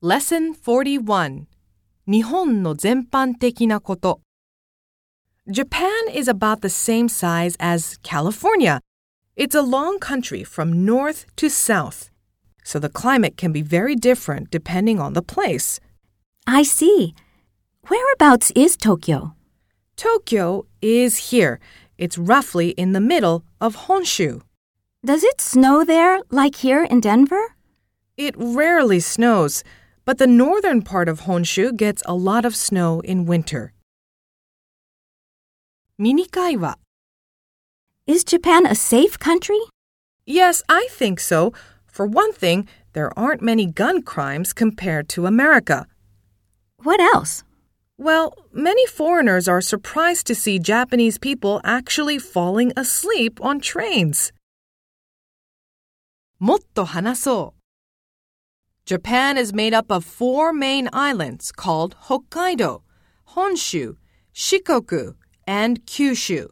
Lesson 41日本の全般的なこと Japan is about the same size as California. It's a long country from north to south, so the climate can be very different depending on the place. I see. Whereabouts is Tokyo? Tokyo is here. It's roughly in the middle of Honshu. Does it snow there like here in Denver? It rarely snows, but the northern part of Honshu gets a lot of snow in winter. ミニ会話 Is Japan a safe country? Yes, I think so. For one thing, there aren't many gun crimes compared to America. What else? Well, many foreigners are surprised to see Japanese people actually falling asleep on trains. もっと話そう Japan is made up of four main islands called Hokkaido, Honshu, Shikoku, and Kyushu.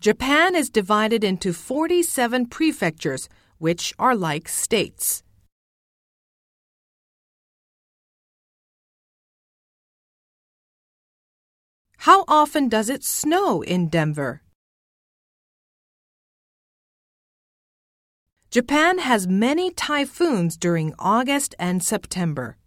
Japan is divided into 47 prefectures, which are like states. How often does it snow in Denver? Japan has many typhoons during August and September.